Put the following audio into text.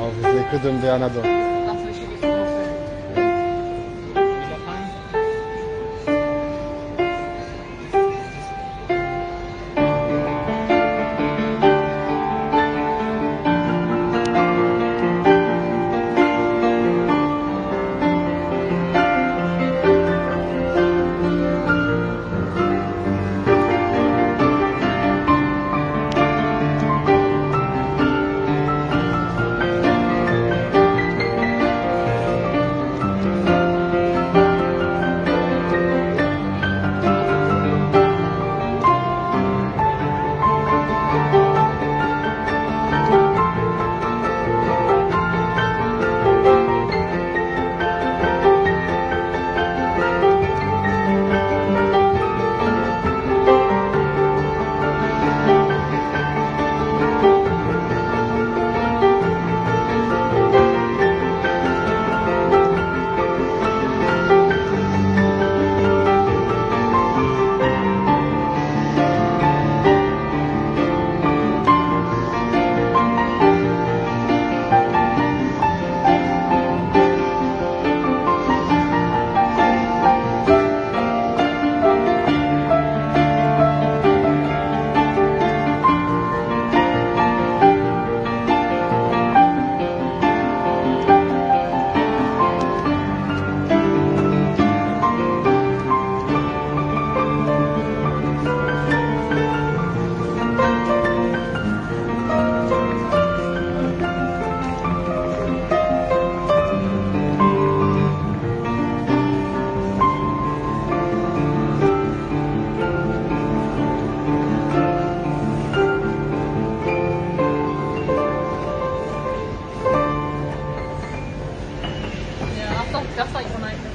Avrupa Kıdır'ın Diyana'da. ください。この間